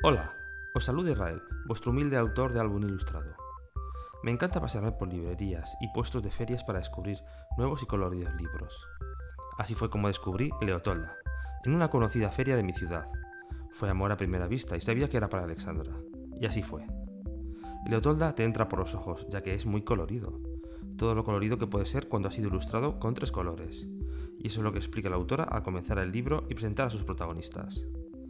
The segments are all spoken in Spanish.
Hola, os saluda Israel, vuestro humilde autor de álbum ilustrado. Me encanta pasearme por librerías y puestos de ferias para descubrir nuevos y coloridos libros. Así fue como descubrí Leotolda, en una conocida feria de mi ciudad. Fue amor a primera vista y sabía que era para Alexandra. Y así fue. Leotolda te entra por los ojos, ya que es muy colorido. Todo lo colorido que puede ser cuando ha sido ilustrado con tres colores. Y eso es lo que explica la autora al comenzar el libro y presentar a sus protagonistas.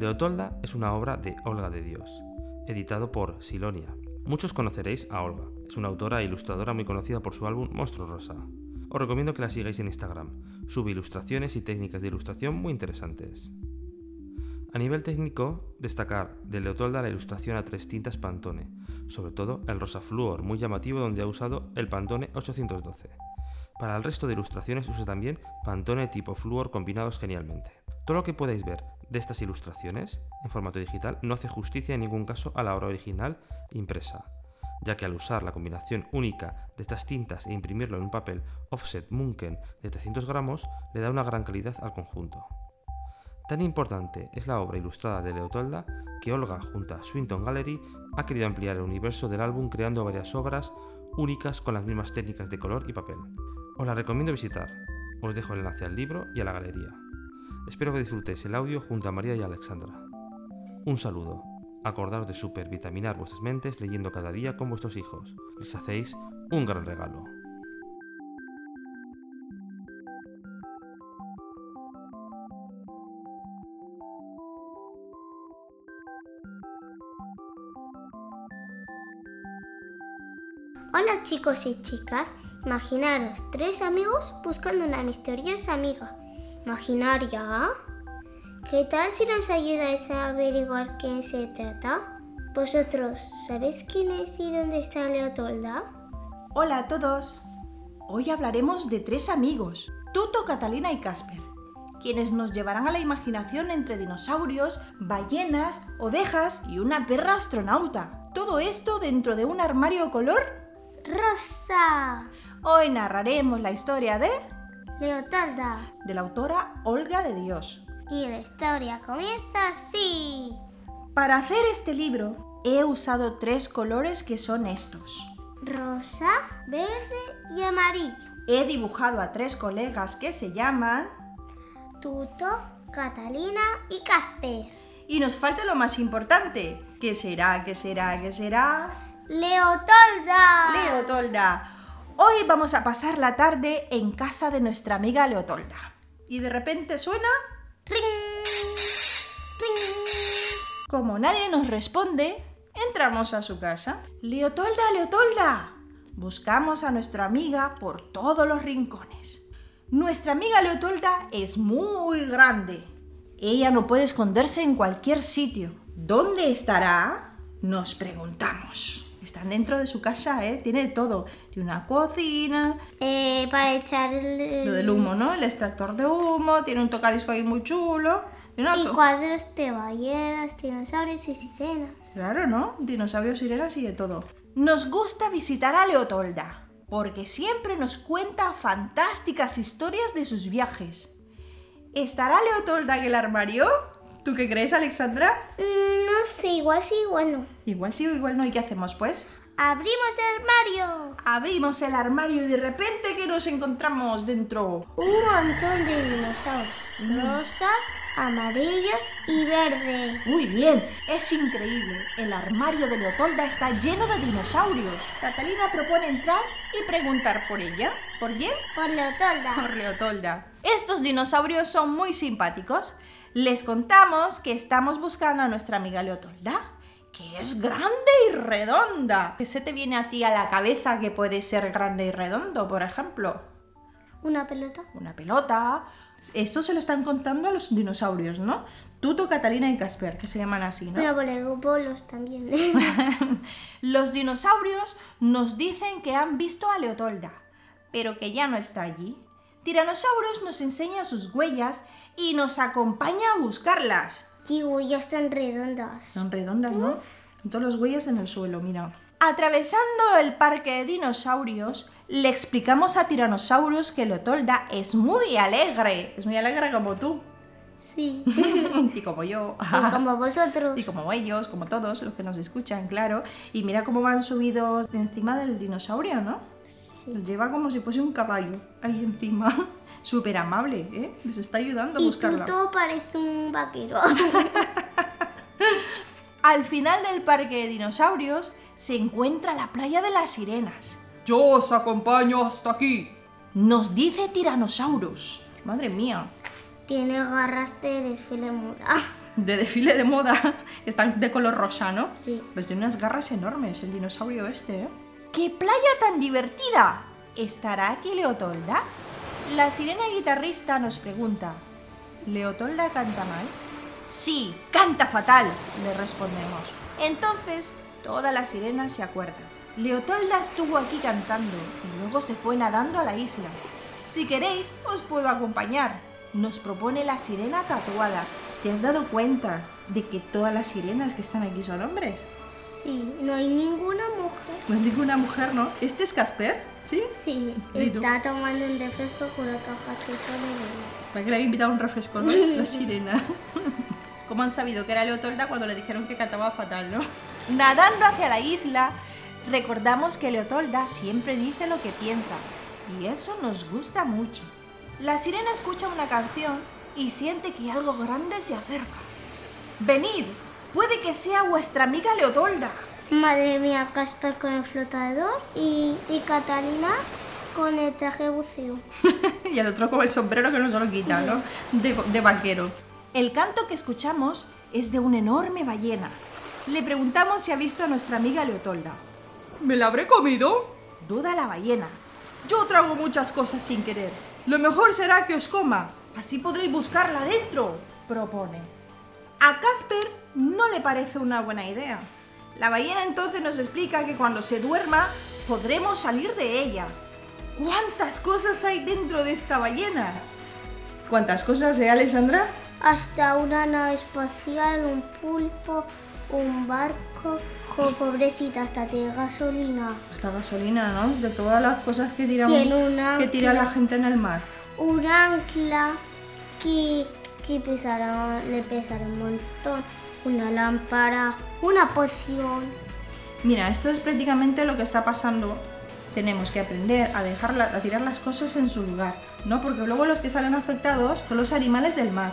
Leotolda es una obra de Olga de Dios, editado por Silonia. Muchos conoceréis a Olga, es una autora e ilustradora muy conocida por su álbum Monstruo Rosa. Os recomiendo que la sigáis en Instagram, sube ilustraciones y técnicas de ilustración muy interesantes. A nivel técnico, destacar de Leotolda la ilustración a tres tintas Pantone, sobre todo el rosa flúor, muy llamativo donde ha usado el Pantone 812. Para el resto de ilustraciones usa también Pantone tipo flúor combinados genialmente. Todo lo que podéis ver de estas ilustraciones en formato digital no hace justicia en ningún caso a la obra original impresa, ya que al usar la combinación única de estas tintas e imprimirlo en un papel offset Munken de 300 gramos le da una gran calidad al conjunto. Tan importante es la obra ilustrada de Leotolda que Olga, junto a Swinton Gallery, ha querido ampliar el universo del álbum creando varias obras únicas con las mismas técnicas de color y papel. Os la recomiendo visitar. Os dejo el enlace al libro y a la galería. Espero que disfrutéis el audio junto a María y Alexandra. Un saludo. Acordaos de supervitaminar vuestras mentes leyendo cada día con vuestros hijos. Les hacéis un gran regalo. Hola chicos y chicas, imaginaros tres amigos buscando una misteriosa amiga. ¿Imaginaria? ¿Qué tal si nos ayudáis a averiguar quién se trata? ¿Vosotros sabéis quién es y dónde está Leotolda? Hola a todos. Hoy hablaremos de tres amigos, Tuto, Catalina y Casper, quienes nos llevarán a la imaginación entre dinosaurios, ballenas, ovejas y una perra astronauta. Todo esto dentro de un armario color ¡Rosa! Hoy narraremos la historia de... Leotolda. de la autora Olga de Dios. Y la historia comienza así. Para hacer este libro he usado tres colores que son estos. Rosa, verde y amarillo. He dibujado a tres colegas que se llaman... Tuto, Catalina y Casper. Y nos falta lo más importante. ¿Qué será? ¿Qué será? ¿Qué será? Leotolda. Leotolda. Hoy vamos a pasar la tarde en casa de nuestra amiga Leotolda. Y de repente suena... Ring, ring. Como nadie nos responde, entramos a su casa. Leotolda, Leotolda. Buscamos a nuestra amiga por todos los rincones. Nuestra amiga Leotolda es muy grande. Ella no puede esconderse en cualquier sitio. ¿Dónde estará? Nos preguntamos. Están dentro de su casa, ¿eh? Tiene todo. Tiene una cocina, Eh, para echar el... lo del humo, ¿no? El extractor de humo, tiene un tocadisco ahí muy chulo. Y Y cuadros de ballenas, dinosaurios y sirenas. Claro, ¿no? Dinosaurios, sirenas y de todo. Nos gusta visitar a Leotolda, porque siempre nos cuenta fantásticas historias de sus viajes. ¿Estará Leotolda en el armario? ¿Tú qué crees, Alexandra? Mm, no sé, igual sí, igual no. Igual sí o igual no. ¿Y qué hacemos, pues? ¡Abrimos el armario! Abrimos el armario y de repente, ¿qué nos encontramos dentro? Un montón de dinosaurios. Rosas, amarillos y verdes. Muy bien, es increíble. El armario de Leotolda está lleno de dinosaurios. Catalina propone entrar y preguntar por ella. ¿Por quién? Por Leotolda. Por Leotolda. Estos dinosaurios son muy simpáticos. Les contamos que estamos buscando a nuestra amiga Leotolda, que es grande y redonda. ¿Qué se te viene a ti a la cabeza que puede ser grande y redondo, por ejemplo? Una pelota. una pelota. Esto se lo están contando a los dinosaurios, ¿no? Tuto, Catalina y Casper, que se llaman así, ¿no? De bolos también. Los dinosaurios nos dicen que han visto a Leotolda, pero que ya no está allí. Tiranosaurus nos enseña sus huellas y nos acompaña a buscarlas. Qué huellas tan redondas. Son redondas, ¿no? Con todas las huellas en el suelo, mira. Atravesando el parque de dinosaurios, le explicamos a Tiranosaurus que Leotolda es muy alegre. Es muy alegre como tú. Sí. y como yo. Y como vosotros. Y como ellos, como todos los que nos escuchan, claro. Y mira cómo van subidos encima del dinosaurio, ¿no? Sí. Los lleva como si fuese un caballo ahí encima. Súper amable, ¿eh? Les está ayudando a Y buscarla. Tuto parece un vaquero. Al final del parque de dinosaurios se encuentra la playa de las sirenas. Yo os acompaño hasta aquí. Nos dice Tiranosaurus. Madre mía, Tiene garras de desfile moda. de desfile de moda. Están de color rosa, ¿no? Sí. Pues tiene unas garras enormes el dinosaurio este, ¿eh? ¡Qué playa tan divertida! ¿Estará aquí Leotolda? La sirena guitarrista nos pregunta. ¿Leotolda canta mal? Sí, canta fatal, le respondemos. Entonces, todas las sirenas se acuerdan. Leotolda estuvo aquí cantando y luego se fue nadando a la isla. Si queréis, os puedo acompañar. Nos propone la sirena tatuada. ¿Te has dado cuenta de que todas las sirenas que están aquí son hombres? Sí, no hay ninguna mujer. No hay ninguna mujer, ¿no? ¿Este es Casper? ¿Sí? Sí, está tomando un refresco con una caja de el- ¿Para que le había invitado un refresco, no? La sirena. ¿Cómo han sabido que era Leotolda cuando le dijeron que cantaba fatal, no? Nadando hacia la isla, recordamos que Leotolda siempre dice lo que piensa. Y eso nos gusta mucho. La sirena escucha una canción y siente que algo grande se acerca. Venid, puede que sea vuestra amiga Leotolda. Madre mía, Casper con el flotador y, y Catalina con el traje de buceo. y el otro con el sombrero que no se lo quita, ¿no? De, de vaquero. El canto que escuchamos es de una enorme ballena. Le preguntamos si ha visto a nuestra amiga Leotolda. ¿Me la habré comido? Duda la ballena. Yo trago muchas cosas sin querer. Lo mejor será que os coma. Así podréis buscarla dentro, propone. A Casper no le parece una buena idea. La ballena entonces nos explica que cuando se duerma podremos salir de ella. ¿Cuántas cosas hay dentro de esta ballena? ¿Cuántas cosas, eh, Alessandra? Hasta una nave espacial, un pulpo, un barco. Jo, pobrecita, hasta tiene gasolina. Esta gasolina, ¿no? De todas las cosas que tiramos, que tira la gente en el mar. Un ancla que, que pesará, le pesará un montón. Una lámpara, una poción. Mira, esto es prácticamente lo que está pasando. Tenemos que aprender a dejar la- a tirar las cosas en su lugar, ¿no? Porque luego los que salen afectados son los animales del mar,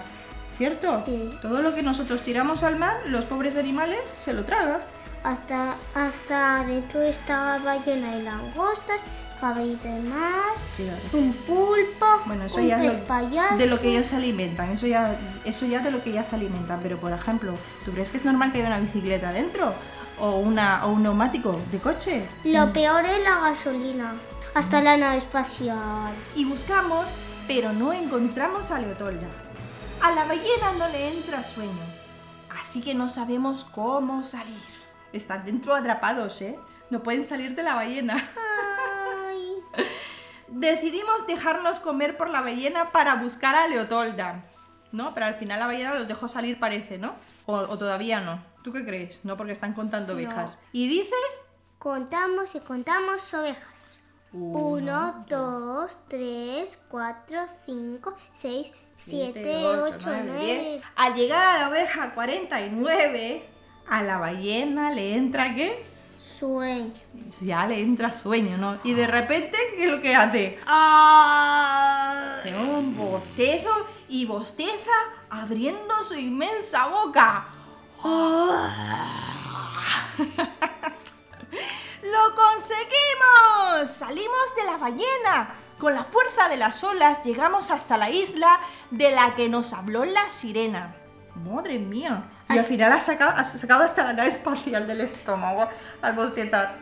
¿cierto? Sí. Todo lo que nosotros tiramos al mar, los pobres animales se lo tragan. Hasta, hasta dentro estaba ballena y langostas, caballito de mar, un pulpo, Bueno, eso un ya pez lo- payaso. de lo que ellos se alimentan, eso ya, eso ya de lo que ya se alimentan. Pero por ejemplo, ¿tú crees que es normal que haya una bicicleta dentro? ¿O, una, o un neumático de coche? Lo peor es la gasolina. Hasta la nave espacial. y buscamos, pero no encontramos a Leotolda. A la ballena no le entra sueño, así que no sabemos cómo salir. Están dentro atrapados, ¿eh? No pueden salir de la ballena. Decidimos dejarnos comer por la ballena para buscar a Leotolda. ¿No? Pero al final la ballena los dejó salir, parece, ¿no? O, o todavía no. ¿Tú qué crees? No, porque están contando ovejas. Y dice... Contamos y contamos ovejas. Uno, dos, tres, cuatro, cinco, seis, siete, ocho, nueve. Al llegar a la oveja 49, a la ballena le entra ¿qué? Sueño. Ya le entra sueño, ¿no? Y de repente, ¿qué es lo que hace? Hace un bostezo y bosteza abriendo su inmensa boca. ¡Lo conseguimos! Salimos de la ballena. Con la fuerza de las olas llegamos hasta la isla de la que nos habló la sirena. Madre mía. Y al final ha sacado, ha sacado hasta la nave espacial del estómago al bostezar.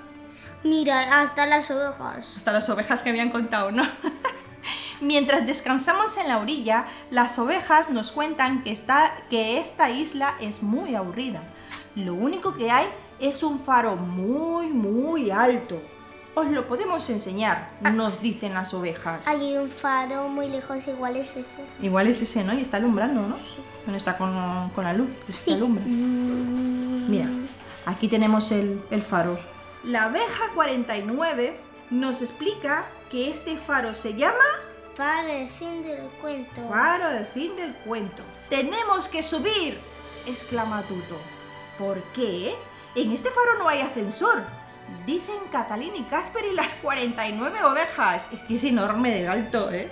Mira, hasta las ovejas. Hasta las ovejas que habían contado, ¿no? Mientras descansamos en la orilla, las ovejas nos cuentan que, está, que esta isla es muy aburrida. Lo único que hay es un faro muy, muy alto. Os lo podemos enseñar, nos dicen las ovejas. Hay un faro muy lejos, igual es ese. Igual es ese, ¿no? Y está alumbrando, ¿no? Bueno, está con, con la luz, pues Sí. está alumbra. Mm, Mira, aquí tenemos el, el faro. La abeja 49 nos explica que este faro se llama Para el fin del cuento. Faro del fin del cuento. ¡Tenemos que subir! exclama Tuto. ¿Por qué? En este faro no hay ascensor. Dicen Catalina y Casper y las 49 ovejas. Es que es enorme de alto, ¿eh?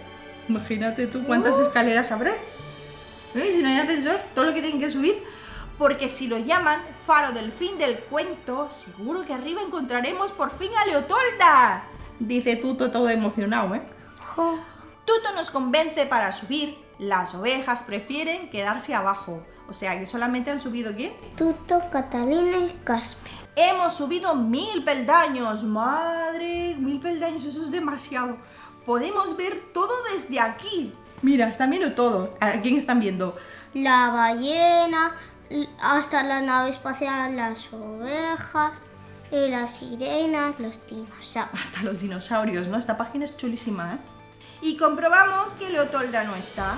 Imagínate tú cuántas escaleras habrá. ¿Eh? Si no hay ascensor, todo lo que tienen que subir. Porque si lo llaman faro del fin del cuento, seguro que arriba encontraremos por fin a Leotolda. Dice Tuto todo emocionado, ¿eh? Jo. Tuto nos convence para subir. Las ovejas prefieren quedarse abajo. O sea que solamente han subido ¿quién? Tuto, Catalina y Casper. Hemos subido mil peldaños. Madre, mil peldaños, eso es demasiado. Podemos ver todo desde aquí. Mira, están viendo todo. ¿A quién están viendo? La ballena, hasta la nave espacial, las ovejas, y las sirenas, los dinosaurios. Hasta los dinosaurios, ¿no? Esta página es chulísima, ¿eh? Y comprobamos que Leotolda no está.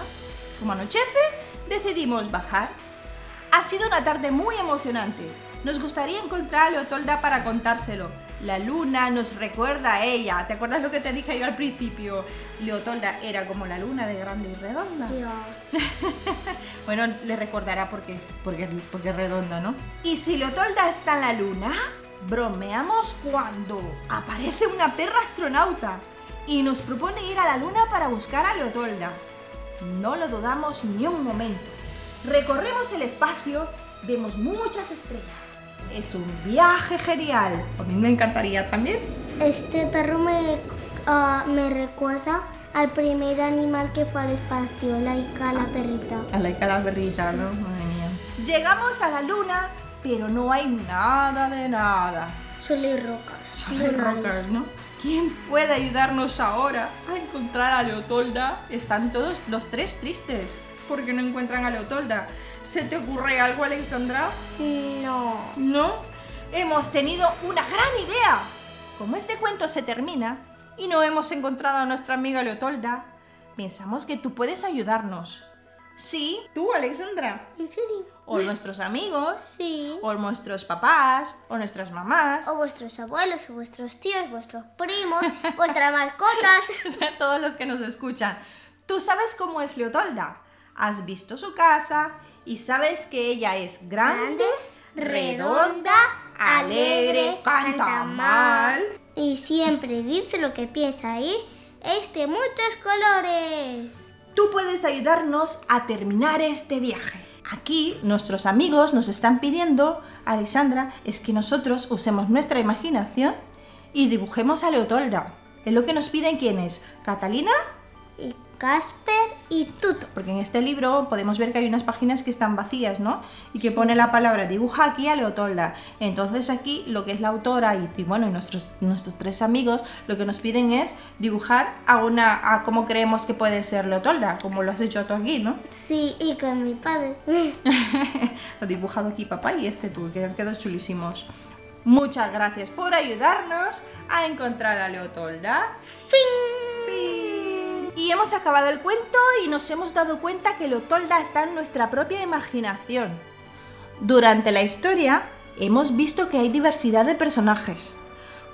Como anochece, decidimos bajar. Ha sido una tarde muy emocionante. Nos gustaría encontrar a Leotolda para contárselo. La luna nos recuerda a ella. ¿Te acuerdas lo que te dije yo al principio? Leotolda era como la luna de grande y redonda. Bueno, le recordará por qué, porque, porque es redonda, ¿no? Y si Leotolda está en la luna, bromeamos cuando aparece una perra astronauta y nos propone ir a la luna para buscar a Leotolda. No lo dudamos ni un momento. Recorremos el espacio, vemos muchas estrellas. Es un viaje genial. A mí me encantaría también. Este perro me, ah, me recuerda al primer animal que fue al espacio, Laika la perrita. A la la perrita, ¿no? Madre mía. Llegamos a la luna, pero no hay nada de nada. Solo hay rocas. Los lunares. rockers, ¿no? ¿Quién puede ayudarnos ahora a encontrar a Leotolda? Están todos los tres tristes porque no encuentran a Leotolda. ¿Se te ocurre algo, Alexandra? No. ¿No? Hemos tenido una gran idea. Como este cuento se termina y no hemos encontrado a nuestra amiga Leotolda, pensamos que tú puedes ayudarnos. Sí, tú, Alexandra. ¿En serio? O nuestros amigos, Sí. o nuestros papás, o nuestras mamás. O vuestros abuelos, o vuestros tíos, vuestros primos, vuestras mascotas. todos los que nos escuchan. Tú sabes cómo es Leotolda. Has visto su casa y sabes que ella es grande, redonda, alegre, canta mal. Y siempre dice lo que piensa y es de muchos colores. Tú puedes ayudarnos a terminar este viaje. Aquí nuestros amigos nos están pidiendo, Alexandra, es que nosotros usemos nuestra imaginación y dibujemos a Leotolda. Es lo que nos piden quiénes, Catalina Y Casper y Tuto. Porque en este libro podemos ver que hay unas páginas que están vacías, ¿no? Y que pone la palabra dibuja aquí a Leotolda. Entonces aquí lo que es la autora y, y bueno, y nuestros, nuestros tres amigos lo que nos piden es dibujar a una, a cómo creemos que puede ser Leotolda, como lo has hecho tú aquí, ¿no? Sí, y con mi padre. Lo he dibujado aquí papá y este tú, que han quedado chulísimos. Muchas gracias por ayudarnos a encontrar a Leotolda. Fin. Y hemos acabado el cuento y nos hemos dado cuenta que Leotolda está en nuestra propia imaginación. Durante la historia hemos visto que hay diversidad de personajes,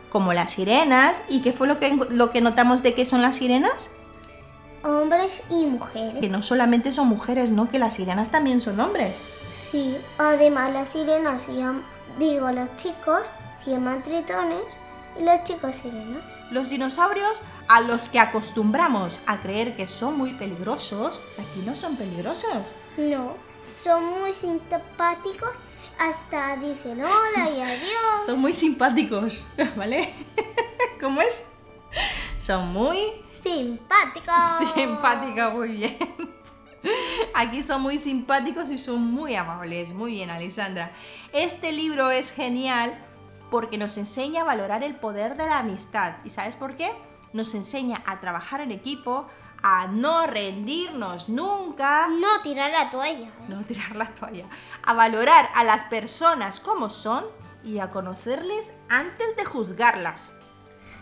como las sirenas. ¿Y qué fue lo que, lo que notamos de qué son las sirenas? Hombres y mujeres. Que no solamente son mujeres, ¿no? Que las sirenas también son hombres. Sí, además las sirenas se llaman, digo, los chicos se llaman tritones y las chicas sirenas. Los dinosaurios a los que acostumbramos a creer que son muy peligrosos, aquí no son peligrosos. No, son muy simpáticos, hasta dicen hola y adiós. Son muy simpáticos, ¿vale? ¿Cómo es? Son muy Simpáticos. simpáticos, muy bien. Aquí son muy simpáticos y son muy amables. Muy bien, Alexandra. Este libro es genial porque nos enseña a valorar el poder de la amistad. ¿Y sabes por qué? Nos enseña a trabajar en equipo, a no rendirnos nunca, No tirar la toalla. ¿eh? no tirar la toalla, a valorar a las personas como son y a conocerles antes de juzgarlas.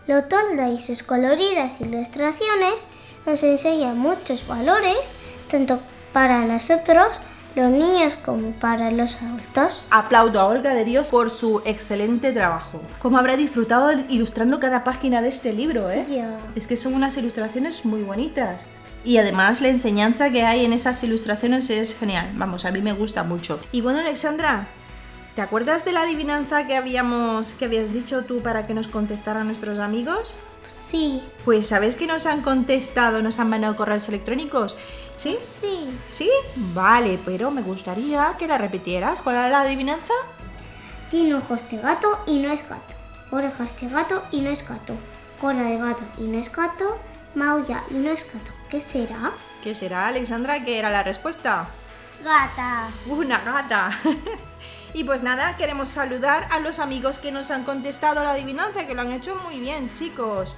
Lotolda y sus coloridas ilustraciones nos enseñan muchos valores, tanto para nosotros, los niños, como para los adultos. Aplaudo a Olga de Dios por su excelente trabajo. Como habrá disfrutado ilustrando cada página de este libro, ¿eh? Ya. Es que son unas ilustraciones muy bonitas. Y además la enseñanza que hay en esas ilustraciones es genial. Vamos, a mí me gusta mucho. Y bueno, Alexandra, ¿te acuerdas de la adivinanza que habíamos que habías dicho tú para que nos contestaran nuestros amigos? Sí, Pues ¿sabes que nos han contestado, nos han mandado correos electrónicos? ¿Sí? sí. ¿Sí? Vale, pero me gustaría que la repitieras. ¿Cuál era la adivinanza? Tiene ojos de gato y no es gato. Orejas de gato y no es gato. Cola de gato y no es gato. Maulla y no es gato. ¿Qué será? ¿Qué será, Alexandra? ¿Qué era la respuesta? Gata. Una gata. y pues nada, queremos saludar a los amigos que nos han contestado la adivinanza, que lo han hecho muy bien, chicos.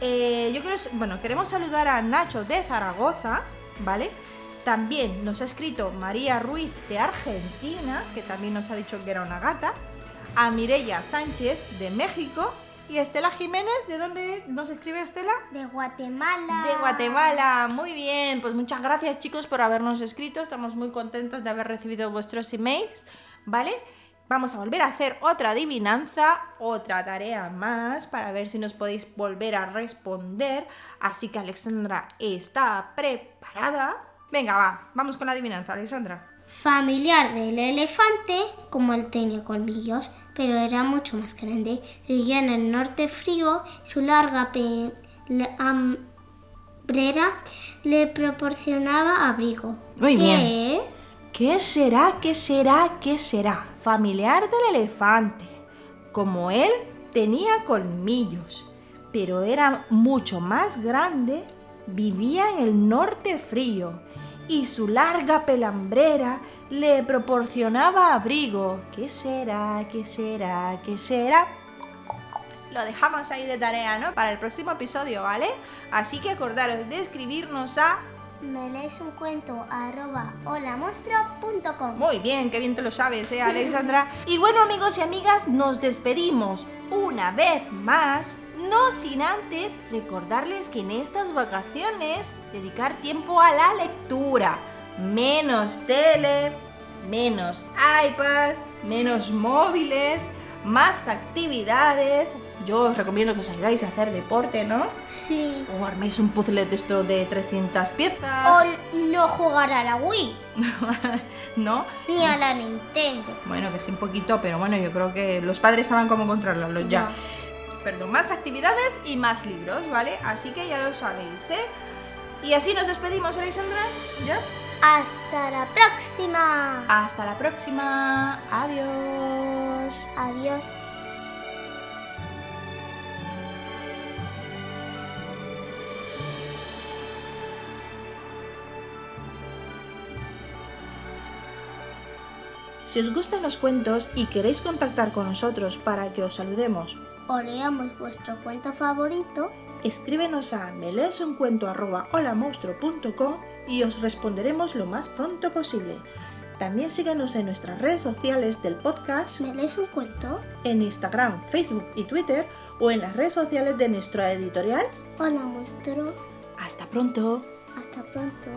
Eh, yo quiero, bueno, queremos saludar a Nacho de Zaragoza, ¿vale? También nos ha escrito María Ruiz de Argentina, que también nos ha dicho que era una gata. A Mireia Sánchez de México. Y Estela Jiménez, ¿de dónde nos escribe Estela? De Guatemala. De Guatemala, muy bien. Pues muchas gracias chicos por habernos escrito. Estamos muy contentos de haber recibido vuestros emails, ¿vale? Vamos a volver a hacer otra adivinanza, otra tarea más para ver si nos podéis volver a responder. Así que Alexandra está preparada. Venga, va, vamos con la adivinanza, Alexandra. Familiar del elefante, como él tenía colmillos, pero era mucho más grande. Vivía en el norte frío, su larga hambrera le proporcionaba abrigo. Muy ¿Qué bien. es? ¿Qué será? ¿Qué será? ¿Qué será? Familiar del elefante. Como él tenía colmillos, pero era mucho más grande, vivía en el norte frío y su larga pelambrera le proporcionaba abrigo. ¿Qué será? ¿Qué será? ¿Qué será? Lo dejamos ahí de tarea, ¿no? Para el próximo episodio, ¿vale? Así que acordaros de escribirnos a Me lees un cuento arroba holamonstruo.com. Muy bien, qué bien te lo sabes, ¿eh, Alexandra? Y bueno, amigos y amigas, nos despedimos una vez más. No sin antes recordarles que en estas vacaciones dedicar tiempo a la lectura. Menos tele, menos iPad, menos móviles, más actividades. Yo os recomiendo que salgáis a hacer deporte, ¿no? Sí. O arméis un puzzle de esto de 300 piezas. O no jugar a la Wii, ¿No? ni a la Nintendo. Bueno, que sí un poquito, pero bueno, yo creo que los padres saben cómo controlarlos ya. Ya. Perdón, más actividades y más libros, ¿vale? Así que ya lo sabéis, ¿eh? Y así nos despedimos, Alexandra. ¿Ya? Hasta la próxima. Hasta la próxima. Adiós. Adiós. Si os gustan los cuentos y queréis contactar con nosotros para que os saludemos, O leamos vuestro cuento favorito. escríbenos a meleesuncuento.holamonstruo.com y os responderemos lo más pronto posible. También síguenos en nuestras redes sociales del podcast ¿Me lees un cuento? en Instagram, Facebook y Twitter o en las redes sociales de nuestra editorial. Hola, monstruo. Hasta pronto. Hasta pronto.